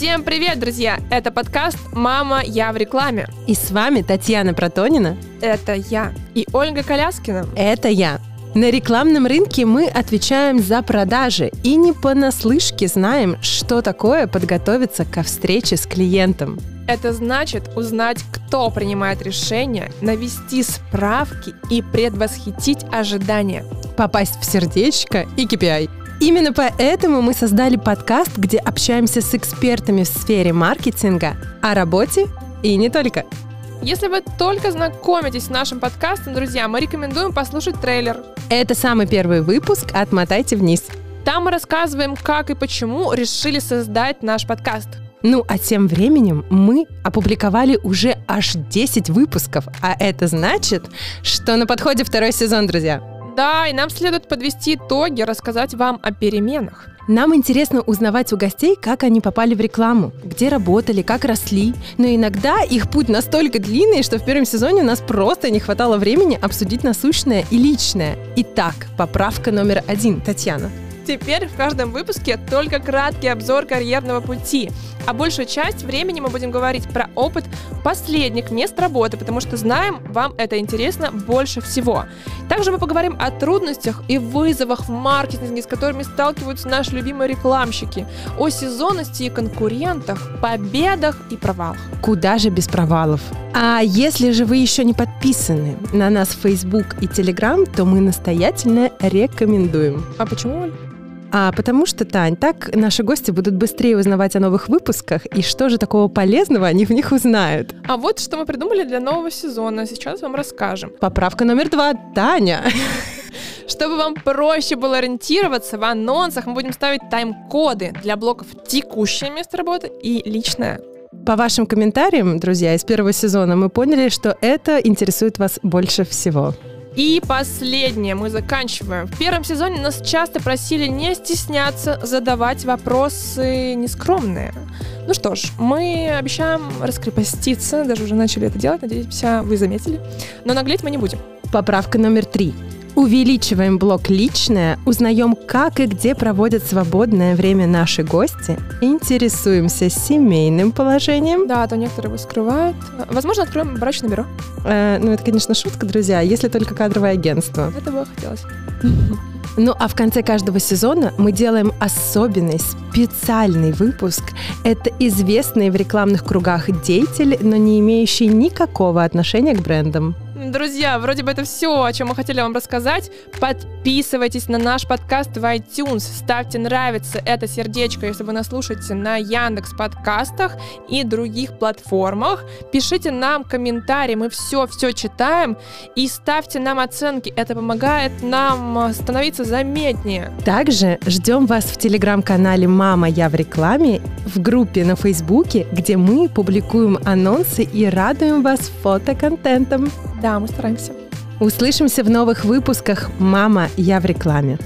Всем привет, друзья! Это подкаст «Мама, я в рекламе». И с вами Татьяна Протонина. Это я. И Ольга Коляскина. Это я. На рекламном рынке мы отвечаем за продажи и не понаслышке знаем, что такое подготовиться ко встрече с клиентом. Это значит узнать, кто принимает решения, навести справки и предвосхитить ожидания. Попасть в сердечко и KPI. Именно поэтому мы создали подкаст, где общаемся с экспертами в сфере маркетинга о работе и не только. Если вы только знакомитесь с нашим подкастом, друзья, мы рекомендуем послушать трейлер. Это самый первый выпуск «Отмотайте вниз». Там мы рассказываем, как и почему решили создать наш подкаст. Ну, а тем временем мы опубликовали уже аж 10 выпусков, а это значит, что на подходе второй сезон, друзья. Да, и нам следует подвести итоги, рассказать вам о переменах. Нам интересно узнавать у гостей, как они попали в рекламу, где работали, как росли. Но иногда их путь настолько длинный, что в первом сезоне у нас просто не хватало времени обсудить насущное и личное. Итак, поправка номер один, Татьяна. Теперь в каждом выпуске только краткий обзор карьерного пути, а большую часть времени мы будем говорить про опыт последних мест работы, потому что знаем, вам это интересно больше всего. Также мы поговорим о трудностях и вызовах в маркетинге, с которыми сталкиваются наши любимые рекламщики, о сезонности и конкурентах, победах и провалах. Куда же без провалов? А если же вы еще не подписаны на нас в Facebook и Telegram, то мы настоятельно рекомендуем. А почему, Оль? А потому что, Тань, так наши гости будут быстрее узнавать о новых выпусках, и что же такого полезного они в них узнают. А вот что мы придумали для нового сезона. Сейчас вам расскажем. Поправка номер два. Таня. Чтобы вам проще было ориентироваться в анонсах, мы будем ставить тайм-коды для блоков «Текущее место работы» и «Личное». По вашим комментариям, друзья, из первого сезона мы поняли, что это интересует вас больше всего. И последнее, мы заканчиваем. В первом сезоне нас часто просили не стесняться задавать вопросы нескромные. Ну что ж, мы обещаем раскрепоститься, даже уже начали это делать, надеюсь, вы заметили. Но наглеть мы не будем. Поправка номер три. Увеличиваем блок «Личное», узнаем, как и где проводят свободное время наши гости, интересуемся семейным положением. Да, а то некоторые его скрывают. Возможно, откроем брачное бюро. Э, ну, это, конечно, шутка, друзья, если только кадровое агентство. Это бы хотелось. Ну а в конце каждого сезона мы делаем особенный, специальный выпуск. Это известный в рекламных кругах деятель, но не имеющий никакого отношения к брендам. Друзья, вроде бы это все, о чем мы хотели вам рассказать. Подписывайтесь на наш подкаст в iTunes, ставьте нравится это сердечко, если вы нас слушаете на Яндекс подкастах и других платформах. Пишите нам комментарии, мы все-все читаем и ставьте нам оценки. Это помогает нам становиться заметнее. Также ждем вас в телеграм-канале «Мама, я в рекламе», в группе на Фейсбуке, где мы публикуем анонсы и радуем вас фотоконтентом. Да, мы стараемся. Услышимся в новых выпусках «Мама, я в рекламе».